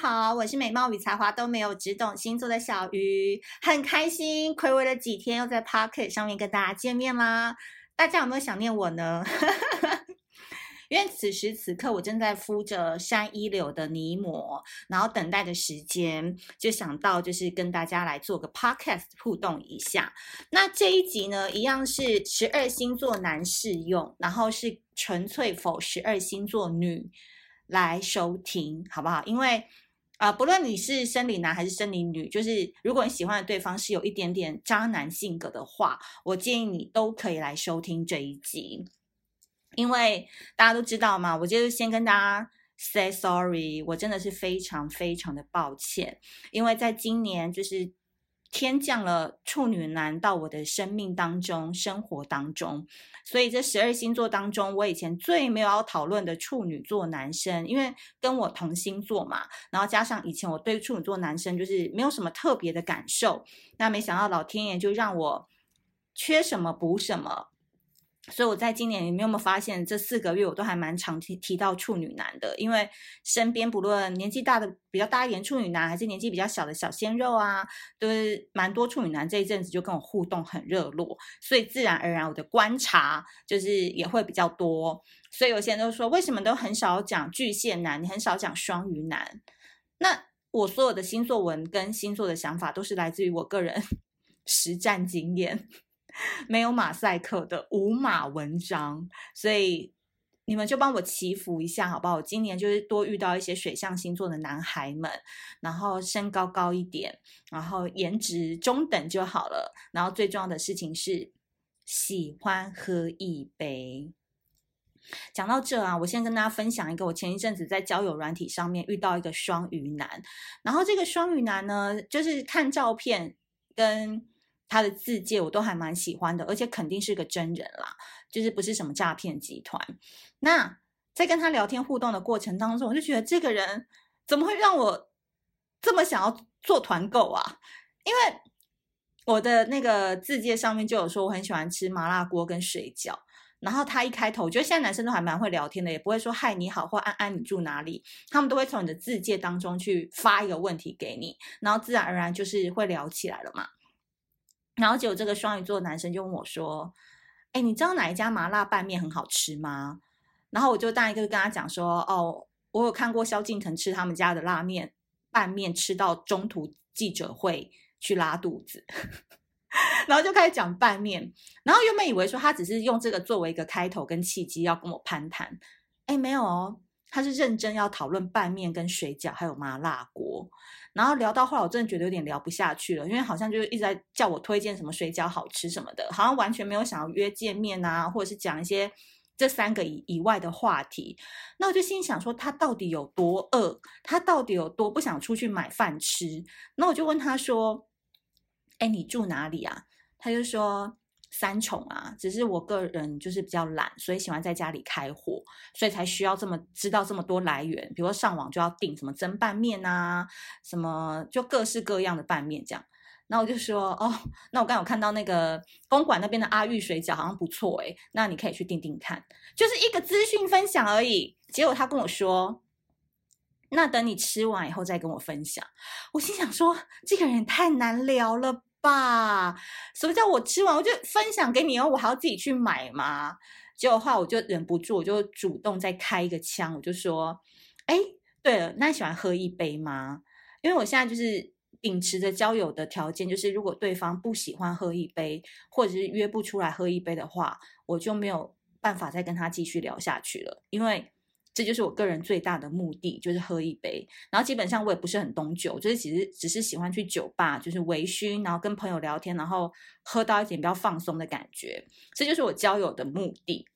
好，我是美貌与才华都没有，只懂星座的小鱼，很开心，睽违了几天又在 Pocket 上面跟大家见面啦。大家有没有想念我呢？因为此时此刻我正在敷着山一柳的泥膜，然后等待的时间，就想到就是跟大家来做个 Podcast 互动一下。那这一集呢，一样是十二星座男适用，然后是纯粹否十二星座女来收听，好不好？因为啊、不论你是生理男还是生理女，就是如果你喜欢的对方是有一点点渣男性格的话，我建议你都可以来收听这一集。因为大家都知道嘛，我就是先跟大家 say sorry，我真的是非常非常的抱歉，因为在今年就是天降了处女男到我的生命当中、生活当中，所以这十二星座当中，我以前最没有要讨论的处女座男生，因为跟我同星座嘛，然后加上以前我对处女座男生就是没有什么特别的感受，那没想到老天爷就让我缺什么补什么。所以我在今年，你们有没有发现，这四个月我都还蛮常提提到处女男的，因为身边不论年纪大的比较大一点处女男，还是年纪比较小的小鲜肉啊，都是蛮多处女男这一阵子就跟我互动很热络，所以自然而然我的观察就是也会比较多。所以有些人都说，为什么都很少讲巨蟹男，你很少讲双鱼男？那我所有的星座文跟星座的想法都是来自于我个人 实战经验。没有马赛克的无码文章，所以你们就帮我祈福一下，好不好？我今年就是多遇到一些水象星座的男孩们，然后身高高一点，然后颜值中等就好了。然后最重要的事情是喜欢喝一杯。讲到这啊，我先跟大家分享一个，我前一阵子在交友软体上面遇到一个双鱼男，然后这个双鱼男呢，就是看照片跟。他的字介我都还蛮喜欢的，而且肯定是个真人啦，就是不是什么诈骗集团。那在跟他聊天互动的过程当中，我就觉得这个人怎么会让我这么想要做团购啊？因为我的那个字介上面就有说我很喜欢吃麻辣锅跟水饺，然后他一开头，我觉得现在男生都还蛮会聊天的，也不会说嗨你好或安安你住哪里，他们都会从你的字介当中去发一个问题给你，然后自然而然就是会聊起来了嘛。然后结果这个双鱼座男生就问我说：“哎，你知道哪一家麻辣拌面很好吃吗？”然后我就大一个跟他讲说：“哦，我有看过萧敬腾吃他们家的拉面拌面，吃到中途记者会去拉肚子。”然后就开始讲拌面，然后原本以为说他只是用这个作为一个开头跟契机要跟我攀谈，哎，没有哦，他是认真要讨论拌面跟水饺还有麻辣锅。然后聊到后来，我真的觉得有点聊不下去了，因为好像就一直在叫我推荐什么水饺好吃什么的，好像完全没有想要约见面啊，或者是讲一些这三个以以外的话题。那我就心想说，他到底有多饿？他到底有多不想出去买饭吃？那我就问他说：“哎，你住哪里啊？”他就说。三重啊，只是我个人就是比较懒，所以喜欢在家里开火，所以才需要这么知道这么多来源。比如说上网就要订什么蒸拌面啊，什么就各式各样的拌面这样。那我就说哦，那我刚有看到那个公馆那边的阿玉水饺好像不错诶，那你可以去订订看，就是一个资讯分享而已。结果他跟我说，那等你吃完以后再跟我分享。我心想说，这个人太难聊了。爸，什么叫我吃完我就分享给你哦？我还要自己去买吗？结果的话，我就忍不住，我就主动再开一个枪，我就说：哎，对了，那你喜欢喝一杯吗？因为我现在就是秉持着交友的条件，就是如果对方不喜欢喝一杯，或者是约不出来喝一杯的话，我就没有办法再跟他继续聊下去了，因为。这就是我个人最大的目的，就是喝一杯。然后基本上我也不是很懂酒，就是其实只是喜欢去酒吧，就是微醺，然后跟朋友聊天，然后喝到一点比较放松的感觉。这就是我交友的目的。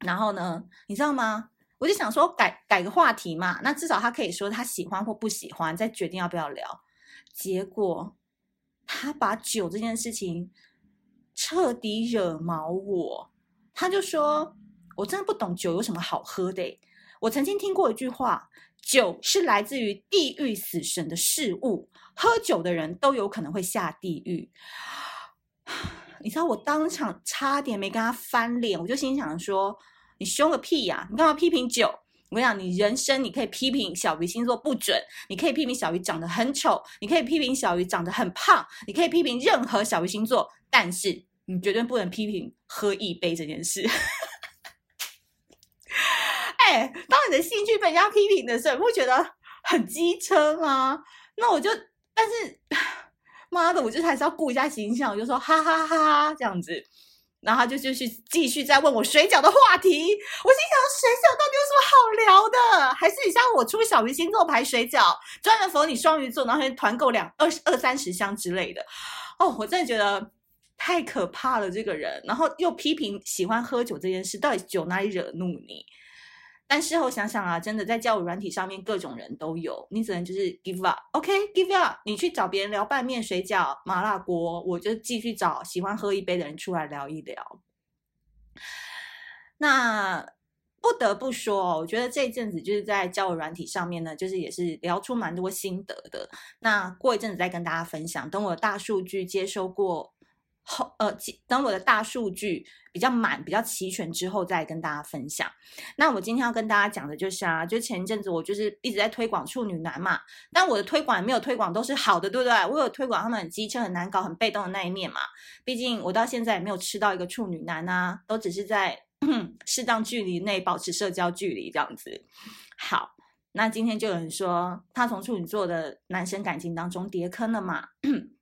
然后呢，你知道吗？我就想说改改个话题嘛，那至少他可以说他喜欢或不喜欢，再决定要不要聊。结果他把酒这件事情彻底惹毛我，他就说：“我真的不懂酒有什么好喝的。”我曾经听过一句话：“酒是来自于地狱死神的事物，喝酒的人都有可能会下地狱。”你知道，我当场差点没跟他翻脸，我就心想说：“你凶个屁呀！你干嘛批评酒？我跟你讲，你人生你可以批评小鱼星座不准，你可以批评小鱼长得很丑，你可以批评小鱼长得很胖，你可以批评任何小鱼星座，但是你绝对不能批评喝一杯这件事。哎、欸，当你的兴趣被人家批评的时候，你会觉得很机车吗？那我就，但是妈的，我就还是要顾一下形象，我就说哈哈哈哈这样子。然后他就继续继续在问我水饺的话题，我心想水饺到底有什么好聊的？还是你像我出小鱼星座牌水饺，专门 for 你双鱼座，然后团购两二二三十箱之类的。哦，我真的觉得太可怕了，这个人。然后又批评喜欢喝酒这件事，到底酒哪里惹怒你？但事后想想啊，真的在交友软体上面各种人都有，你只能就是 give up，OK，give up，你去找别人聊拌面、水饺、麻辣锅，我就继续找喜欢喝一杯的人出来聊一聊。那不得不说，我觉得这一阵子就是在交友软体上面呢，就是也是聊出蛮多心得的。那过一阵子再跟大家分享，等我大数据接收过。后呃，等我的大数据比较满、比较齐全之后，再跟大家分享。那我今天要跟大家讲的就是啊，就前一阵子我就是一直在推广处女男嘛，但我的推广没有推广都是好的，对不对？我有推广他们很机车、很难搞、很被动的那一面嘛。毕竟我到现在也没有吃到一个处女男啊，都只是在 适当距离内保持社交距离这样子。好，那今天就有人说他从处女座的男生感情当中跌坑了嘛。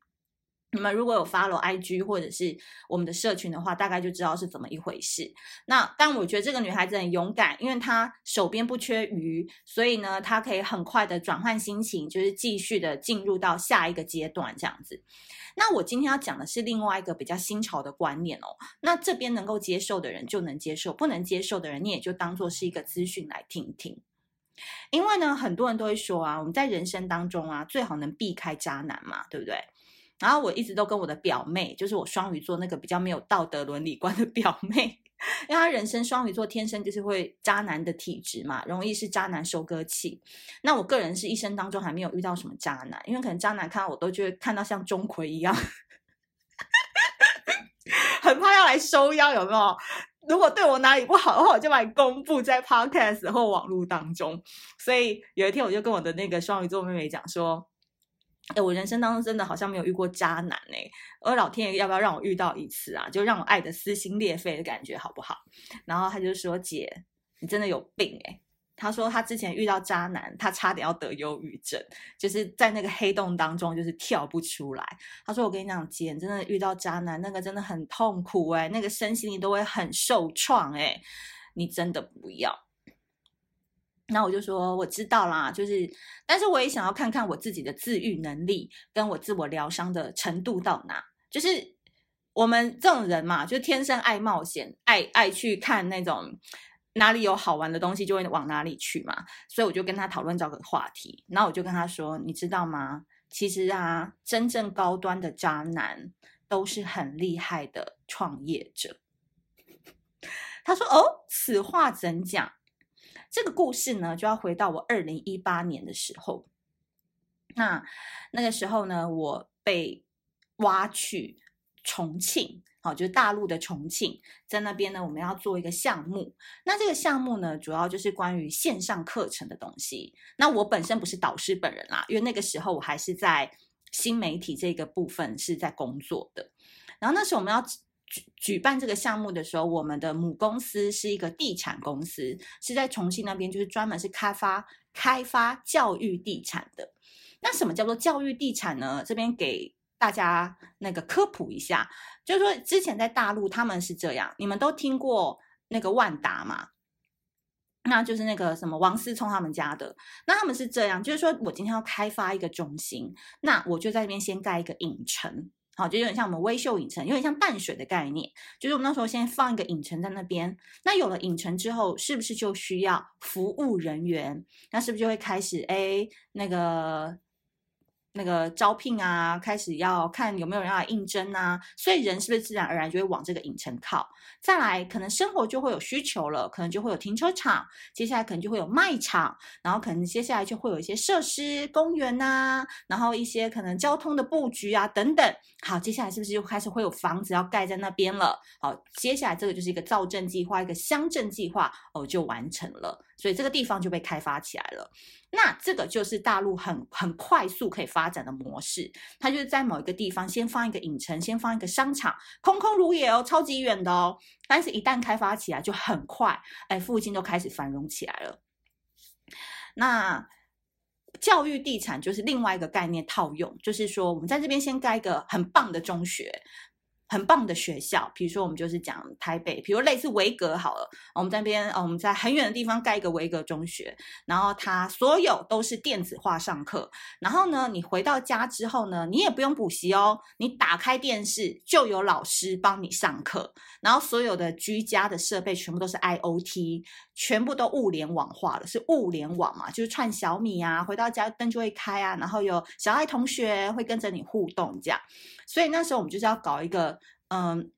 你们如果有 follow IG 或者是我们的社群的话，大概就知道是怎么一回事。那但我觉得这个女孩子很勇敢，因为她手边不缺鱼，所以呢，她可以很快的转换心情，就是继续的进入到下一个阶段这样子。那我今天要讲的是另外一个比较新潮的观念哦。那这边能够接受的人就能接受，不能接受的人你也就当做是一个资讯来听听。因为呢，很多人都会说啊，我们在人生当中啊，最好能避开渣男嘛，对不对？然后我一直都跟我的表妹，就是我双鱼座那个比较没有道德伦理观的表妹，因为她人生双鱼座天生就是会渣男的体质嘛，容易是渣男收割器。那我个人是一生当中还没有遇到什么渣男，因为可能渣男看到我都觉得看到像钟馗一样，很怕要来收妖，有没有？如果对我哪里不好的话，我就把你公布在 Podcast 或网络当中。所以有一天我就跟我的那个双鱼座妹妹讲说。哎，我人生当中真的好像没有遇过渣男哎，而老天爷要不要让我遇到一次啊？就让我爱的撕心裂肺的感觉好不好？然后他就说：“姐，你真的有病哎！”他说他之前遇到渣男，他差点要得忧郁症，就是在那个黑洞当中就是跳不出来。他说：“我跟你讲，姐，你真的遇到渣男，那个真的很痛苦哎，那个身心里都会很受创哎，你真的不要。”那我就说我知道啦，就是，但是我也想要看看我自己的自愈能力跟我自我疗伤的程度到哪。就是我们这种人嘛，就天生爱冒险，爱爱去看那种哪里有好玩的东西就会往哪里去嘛。所以我就跟他讨论这个话题，然后我就跟他说，你知道吗？其实啊，真正高端的渣男都是很厉害的创业者。他说：“哦，此话怎讲？”这个故事呢，就要回到我二零一八年的时候。那那个时候呢，我被挖去重庆，好，就是大陆的重庆，在那边呢，我们要做一个项目。那这个项目呢，主要就是关于线上课程的东西。那我本身不是导师本人啦，因为那个时候我还是在新媒体这个部分是在工作的。然后那时候我们要。举办这个项目的时候，我们的母公司是一个地产公司，是在重庆那边，就是专门是开发开发教育地产的。那什么叫做教育地产呢？这边给大家那个科普一下，就是说之前在大陆他们是这样，你们都听过那个万达嘛？那就是那个什么王思聪他们家的，那他们是这样，就是说我今天要开发一个中心，那我就在这边先盖一个影城。好，就有点像我们微秀影城，有点像淡水的概念。就是我们那时候先放一个影城在那边，那有了影城之后，是不是就需要服务人员？那是不是就会开始哎，那个。那个招聘啊，开始要看有没有人要来应征啊，所以人是不是自然而然就会往这个影城靠？再来，可能生活就会有需求了，可能就会有停车场，接下来可能就会有卖场，然后可能接下来就会有一些设施、公园呐，然后一些可能交通的布局啊等等。好，接下来是不是就开始会有房子要盖在那边了？好，接下来这个就是一个造镇计划，一个乡镇计划哦，就完成了。所以这个地方就被开发起来了。那这个就是大陆很很快速可以发展的模式，它就是在某一个地方先放一个影城，先放一个商场，空空如也哦，超级远的哦。但是，一旦开发起来，就很快，哎，附近都开始繁荣起来了。那教育地产就是另外一个概念套用，就是说，我们在这边先盖一个很棒的中学。很棒的学校，比如说我们就是讲台北，比如类似维格好了，我们这边我们在很远的地方盖一个维格中学，然后它所有都是电子化上课，然后呢，你回到家之后呢，你也不用补习哦，你打开电视就有老师帮你上课，然后所有的居家的设备全部都是 IoT，全部都物联网化了，是物联网嘛，就是串小米啊，回到家灯就会开啊，然后有小爱同学会跟着你互动这样。所以那时候我们就是要搞一个嗯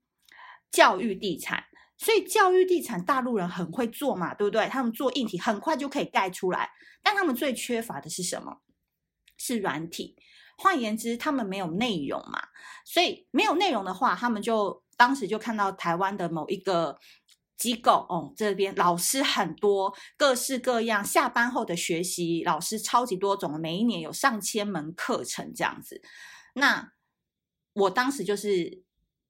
教育地产，所以教育地产大陆人很会做嘛，对不对？他们做硬体很快就可以盖出来，但他们最缺乏的是什么？是软体。换言之，他们没有内容嘛，所以没有内容的话，他们就当时就看到台湾的某一个机构哦，这边老师很多，各式各样，下班后的学习老师超级多种，每一年有上千门课程这样子，那。我当时就是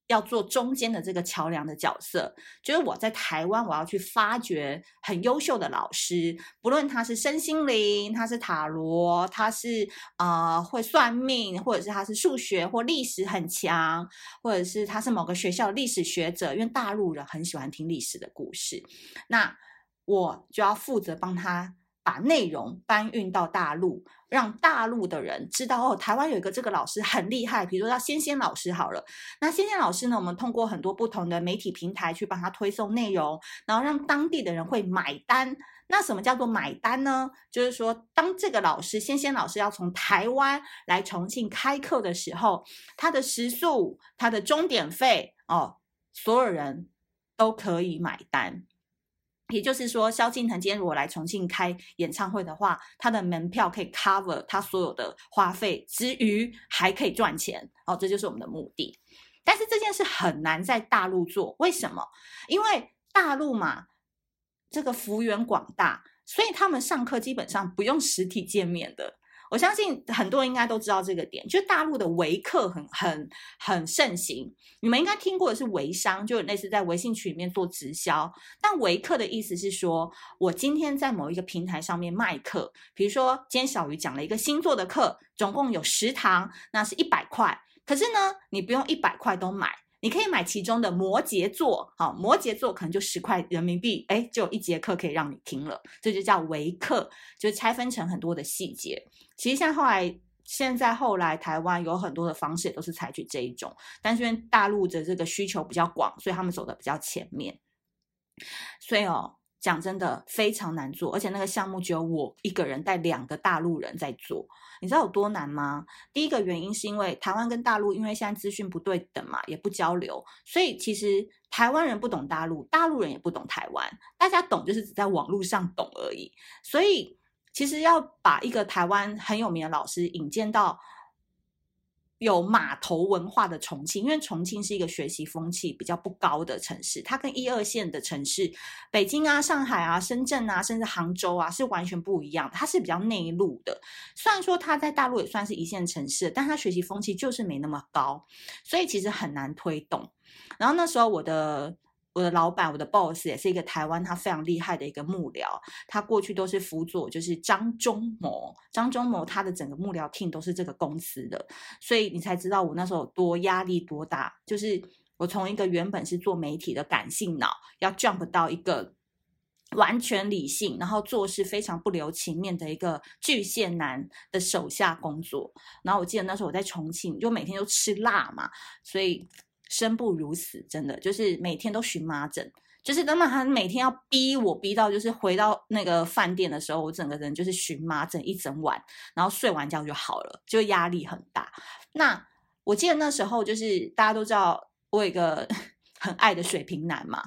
要做中间的这个桥梁的角色，就是我在台湾，我要去发掘很优秀的老师，不论他是身心灵，他是塔罗，他是啊、呃、会算命，或者是他是数学或历史很强，或者是他是某个学校历史学者，因为大陆人很喜欢听历史的故事，那我就要负责帮他。把内容搬运到大陆，让大陆的人知道哦，台湾有一个这个老师很厉害，比如说叫仙仙老师好了。那仙仙老师呢，我们通过很多不同的媒体平台去帮他推送内容，然后让当地的人会买单。那什么叫做买单呢？就是说，当这个老师仙仙老师要从台湾来重庆开课的时候，他的食宿、他的钟点费哦，所有人都可以买单。也就是说，萧敬腾今天如果来重庆开演唱会的话，他的门票可以 cover 他所有的花费之余，还可以赚钱。哦，这就是我们的目的。但是这件事很难在大陆做，为什么？因为大陆嘛，这个幅员广大，所以他们上课基本上不用实体见面的。我相信很多人应该都知道这个点，就大陆的微课很很很盛行。你们应该听过的是微商，就类似在微信群里面做直销。但微课的意思是说，我今天在某一个平台上面卖课，比如说今天小鱼讲了一个星座的课，总共有十堂，那是一百块。可是呢，你不用一百块都买。你可以买其中的摩羯座，好，摩羯座可能就十块人民币，诶，就一节课可以让你听了，这就叫微课，就拆分成很多的细节。其实像后来，现在后来台湾有很多的方式也都是采取这一种，但是因为大陆的这个需求比较广，所以他们走的比较前面。所以哦。讲真的非常难做，而且那个项目只有我一个人带两个大陆人在做，你知道有多难吗？第一个原因是因为台湾跟大陆因为现在资讯不对等嘛，也不交流，所以其实台湾人不懂大陆，大陆人也不懂台湾，大家懂就是只在网络上懂而已。所以其实要把一个台湾很有名的老师引荐到。有码头文化的重庆，因为重庆是一个学习风气比较不高的城市，它跟一二线的城市，北京啊、上海啊、深圳啊，甚至杭州啊，是完全不一样。它是比较内陆的，虽然说它在大陆也算是一线城市，但它学习风气就是没那么高，所以其实很难推动。然后那时候我的。我的老板，我的 boss 也是一个台湾，他非常厉害的一个幕僚。他过去都是辅佐，就是张忠谋。张忠谋他的整个幕僚 team 都是这个公司的，所以你才知道我那时候多压力多大。就是我从一个原本是做媒体的感性脑，要 jump 到一个完全理性，然后做事非常不留情面的一个巨蟹男的手下工作。然后我记得那时候我在重庆，就每天都吃辣嘛，所以。生不如死，真的就是每天都荨麻疹，就是根本他每天要逼我逼到，就是回到那个饭店的时候，我整个人就是荨麻疹一整晚，然后睡完觉就好了，就压力很大。那我记得那时候就是大家都知道我有一个 很爱的水瓶男嘛，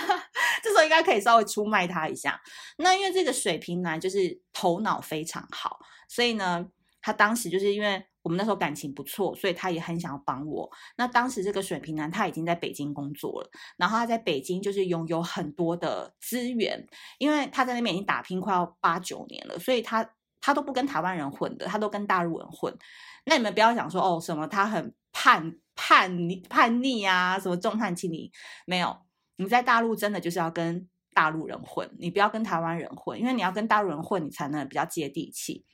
这时候应该可以稍微出卖他一下。那因为这个水瓶男就是头脑非常好，所以呢。他当时就是因为我们那时候感情不错，所以他也很想要帮我。那当时这个水瓶男他已经在北京工作了，然后他在北京就是拥有很多的资源，因为他在那边已经打拼快要八九年了，所以他他都不跟台湾人混的，他都跟大陆人混。那你们不要想说哦什么他很叛叛逆叛逆啊，什么重叛轻女，没有。你在大陆真的就是要跟大陆人混，你不要跟台湾人混，因为你要跟大陆人混，你才能比较接地气。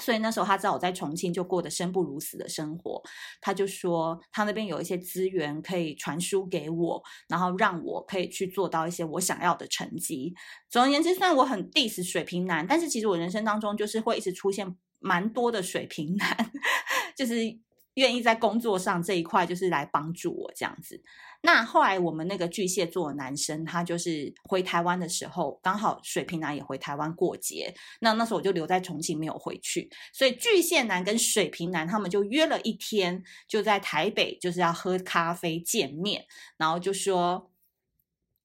所以那时候他知道我在重庆就过得生不如死的生活，他就说他那边有一些资源可以传输给我，然后让我可以去做到一些我想要的成绩。总而言之，虽然我很 diss 水平男，但是其实我人生当中就是会一直出现蛮多的水平男，就是愿意在工作上这一块就是来帮助我这样子。那后来我们那个巨蟹座男生，他就是回台湾的时候，刚好水瓶男也回台湾过节。那那时候我就留在重庆没有回去，所以巨蟹男跟水瓶男他们就约了一天，就在台北就是要喝咖啡见面，然后就说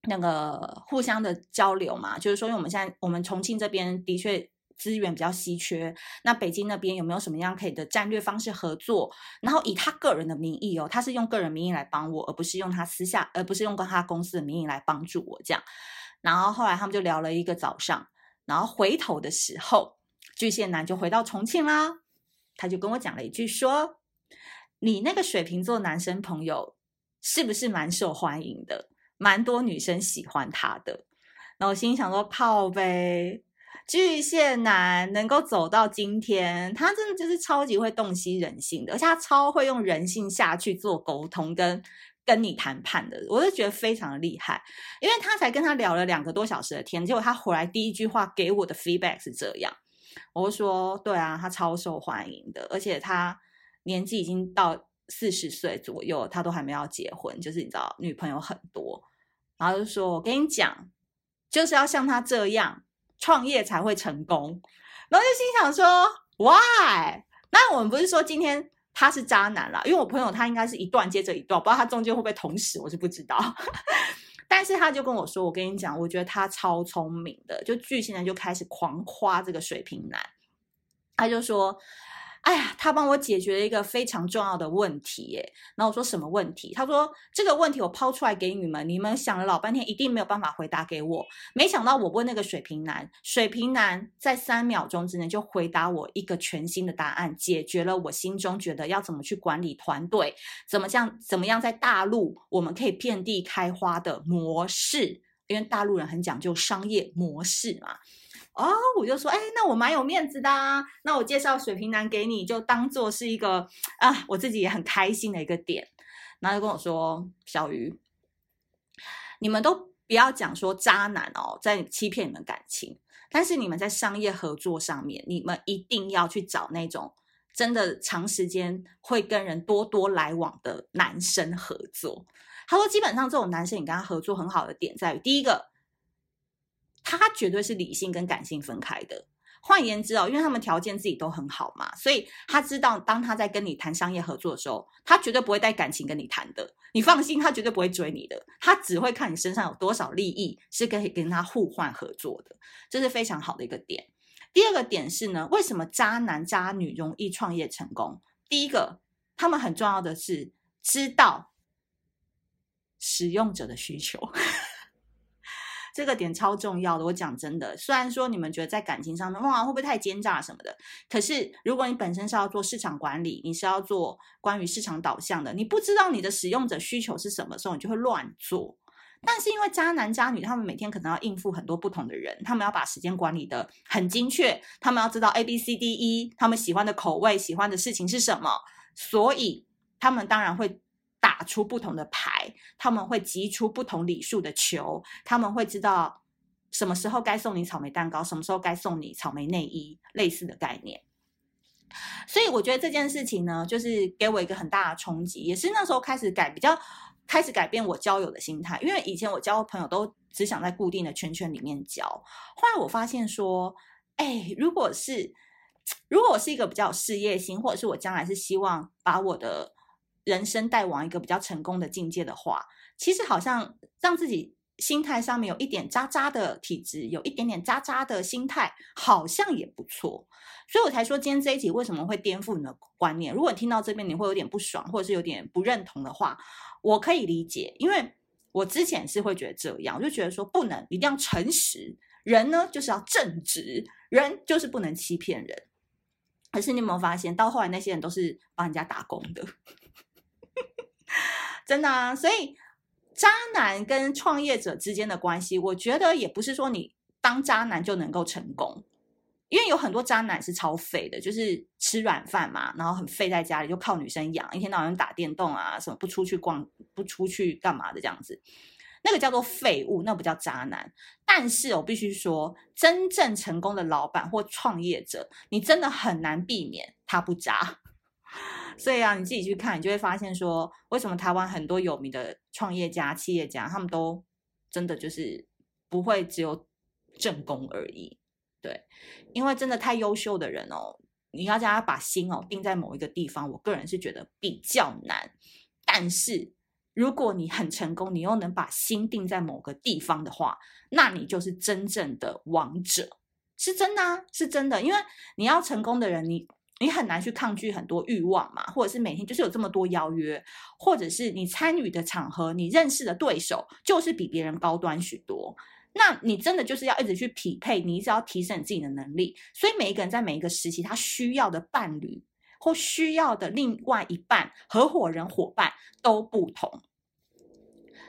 那个互相的交流嘛，就是说因为我们现在我们重庆这边的确。资源比较稀缺，那北京那边有没有什么样可以的战略方式合作？然后以他个人的名义哦，他是用个人名义来帮我，而不是用他私下，而不是用跟他公司的名义来帮助我这样。然后后来他们就聊了一个早上，然后回头的时候，巨蟹男就回到重庆啦，他就跟我讲了一句说：“你那个水瓶座男生朋友是不是蛮受欢迎的？蛮多女生喜欢他的。”然后我心里想说：“靠呗。”巨蟹男能够走到今天，他真的就是超级会洞悉人性的，而且他超会用人性下去做沟通跟跟你谈判的，我就觉得非常的厉害。因为他才跟他聊了两个多小时的天，结果他回来第一句话给我的 feedback 是这样，我就说对啊，他超受欢迎的，而且他年纪已经到四十岁左右，他都还没有结婚，就是你知道女朋友很多，然后就说我跟你讲，就是要像他这样。创业才会成功，然后就心想说：“Why？” 那我们不是说今天他是渣男啦，因为我朋友他应该是一段接着一段，不知道他中间会不会同时，我是不知道。但是他就跟我说：“我跟你讲，我觉得他超聪明的。”就巨蟹男就开始狂夸这个水瓶男，他就说。哎呀，他帮我解决了一个非常重要的问题耶。然后我说什么问题？他说这个问题我抛出来给你们，你们想了老半天，一定没有办法回答给我。没想到我问那个水瓶男，水瓶男在三秒钟之内就回答我一个全新的答案，解决了我心中觉得要怎么去管理团队，怎么样怎么样在大陆我们可以遍地开花的模式，因为大陆人很讲究商业模式嘛。哦，我就说，哎，那我蛮有面子的啊。那我介绍水瓶男给你，就当做是一个啊，我自己也很开心的一个点。然后就跟我说，小鱼，你们都不要讲说渣男哦，在欺骗你们感情。但是你们在商业合作上面，你们一定要去找那种真的长时间会跟人多多来往的男生合作。他说，基本上这种男生，你跟他合作很好的点在于，第一个。他绝对是理性跟感性分开的。换言之哦，因为他们条件自己都很好嘛，所以他知道当他在跟你谈商业合作的时候，他绝对不会带感情跟你谈的。你放心，他绝对不会追你的，他只会看你身上有多少利益是可以跟他互换合作的，这是非常好的一个点。第二个点是呢，为什么渣男渣女容易创业成功？第一个，他们很重要的是知道使用者的需求。这个点超重要的，我讲真的，虽然说你们觉得在感情上面哇会不会太奸诈什么的，可是如果你本身是要做市场管理，你是要做关于市场导向的，你不知道你的使用者需求是什么时候，你就会乱做。但是因为渣男渣女，他们每天可能要应付很多不同的人，他们要把时间管理得很精确，他们要知道 A B C D E，他们喜欢的口味、喜欢的事情是什么，所以他们当然会。打出不同的牌，他们会集出不同礼数的球，他们会知道什么时候该送你草莓蛋糕，什么时候该送你草莓内衣，类似的概念。所以我觉得这件事情呢，就是给我一个很大的冲击，也是那时候开始改，比较开始改变我交友的心态。因为以前我交朋友都只想在固定的圈圈里面交，后来我发现说，哎，如果是如果我是一个比较有事业心，或者是我将来是希望把我的人生带往一个比较成功的境界的话，其实好像让自己心态上面有一点渣渣的体质，有一点点渣渣的心态，好像也不错。所以我才说今天这一集为什么会颠覆你的观念。如果你听到这边你会有点不爽，或者是有点不认同的话，我可以理解，因为我之前是会觉得这样，我就觉得说不能，一定要诚实，人呢就是要正直，人就是不能欺骗人。可是你有没有发现，到后来那些人都是帮人家打工的，真的啊，所以。渣男跟创业者之间的关系，我觉得也不是说你当渣男就能够成功，因为有很多渣男是超废的，就是吃软饭嘛，然后很废在家里，就靠女生养，一天到晚打电动啊，什么不出去逛，不出去干嘛的这样子，那个叫做废物，那不叫渣男。但是我必须说，真正成功的老板或创业者，你真的很难避免他不渣。所以啊，你自己去看，你就会发现说，为什么台湾很多有名的创业家、企业家，他们都真的就是不会只有正宫而已。对，因为真的太优秀的人哦，你要叫他把心哦定在某一个地方，我个人是觉得比较难。但是如果你很成功，你又能把心定在某个地方的话，那你就是真正的王者，是真的啊，是真的。因为你要成功的人，你。你很难去抗拒很多欲望嘛，或者是每天就是有这么多邀约，或者是你参与的场合，你认识的对手就是比别人高端许多，那你真的就是要一直去匹配，你一直要提升你自己的能力。所以每一个人在每一个时期，他需要的伴侣或需要的另外一半、合伙人、伙伴都不同。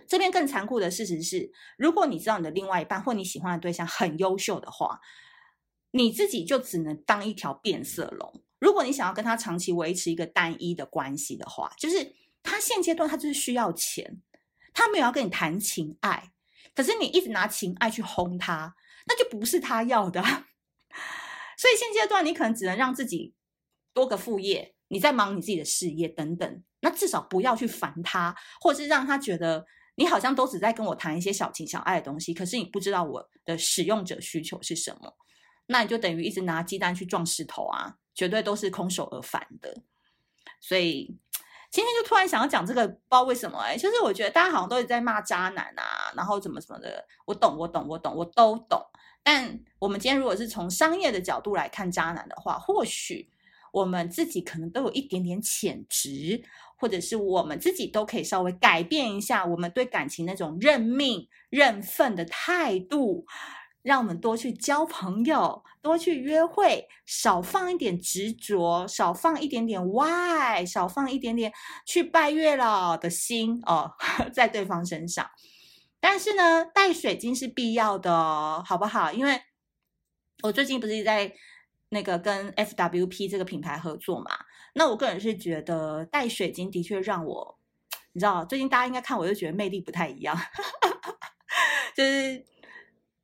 这边更残酷的事实是，如果你知道你的另外一半或你喜欢的对象很优秀的话，你自己就只能当一条变色龙。如果你想要跟他长期维持一个单一的关系的话，就是他现阶段他就是需要钱，他没有要跟你谈情爱，可是你一直拿情爱去轰他，那就不是他要的。所以现阶段你可能只能让自己多个副业，你在忙你自己的事业等等，那至少不要去烦他，或者是让他觉得你好像都只在跟我谈一些小情小爱的东西，可是你不知道我的使用者需求是什么，那你就等于一直拿鸡蛋去撞石头啊。绝对都是空手而返的，所以今天就突然想要讲这个，不知道为什么哎，就是我觉得大家好像都是在骂渣男啊，然后怎么怎么的，我懂，我懂，我懂，我都懂。但我们今天如果是从商业的角度来看渣男的话，或许我们自己可能都有一点点潜质，或者是我们自己都可以稍微改变一下我们对感情那种认命、认份的态度。让我们多去交朋友，多去约会，少放一点执着，少放一点点 why，少放一点点去拜月老的心哦，在对方身上。但是呢，带水晶是必要的，好不好？因为我最近不是在那个跟 FWP 这个品牌合作嘛，那我个人是觉得带水晶的确让我，你知道，最近大家应该看我就觉得魅力不太一样，就是。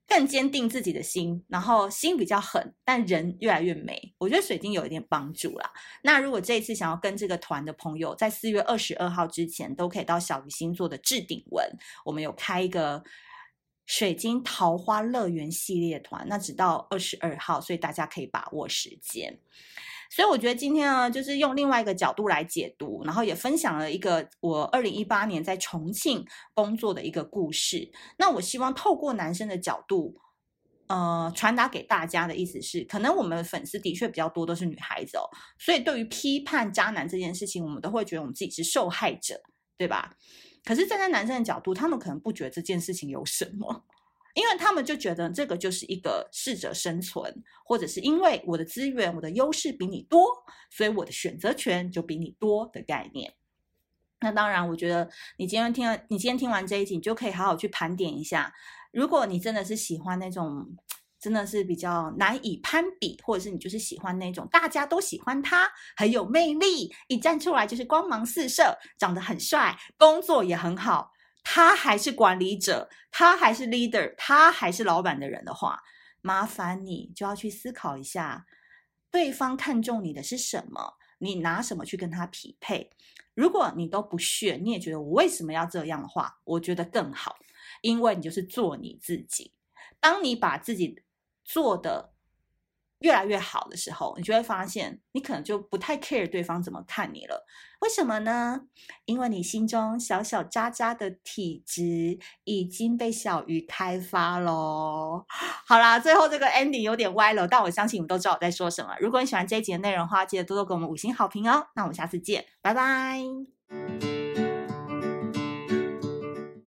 更坚定自己的心，然后心比较狠，但人越来越美。我觉得水晶有一点帮助啦。那如果这一次想要跟这个团的朋友，在四月二十二号之前，都可以到小鱼星座的置顶文，我们有开一个水晶桃花乐园系列团，那直到二十二号，所以大家可以把握时间。所以我觉得今天呢，就是用另外一个角度来解读，然后也分享了一个我二零一八年在重庆工作的一个故事。那我希望透过男生的角度，呃，传达给大家的意思是，可能我们粉丝的确比较多都是女孩子哦，所以对于批判渣男这件事情，我们都会觉得我们自己是受害者，对吧？可是站在男生的角度，他们可能不觉得这件事情有什么。因为他们就觉得这个就是一个适者生存，或者是因为我的资源、我的优势比你多，所以我的选择权就比你多的概念。那当然，我觉得你今天听了，你今天听完这一集，你就可以好好去盘点一下。如果你真的是喜欢那种真的是比较难以攀比，或者是你就是喜欢那种大家都喜欢他，很有魅力，一站出来就是光芒四射，长得很帅，工作也很好。他还是管理者，他还是 leader，他还是老板的人的话，麻烦你就要去思考一下，对方看中你的是什么？你拿什么去跟他匹配？如果你都不屑，你也觉得我为什么要这样的话，我觉得更好，因为你就是做你自己。当你把自己做的越来越好的时候，你就会发现，你可能就不太 care 对方怎么看你了。为什么呢？因为你心中小小渣渣的体质已经被小鱼开发喽。好啦，最后这个 ending 有点歪了，但我相信你们都知道我在说什么。如果你喜欢这一集的内容的话，记得多多给我们五星好评哦。那我们下次见，拜拜。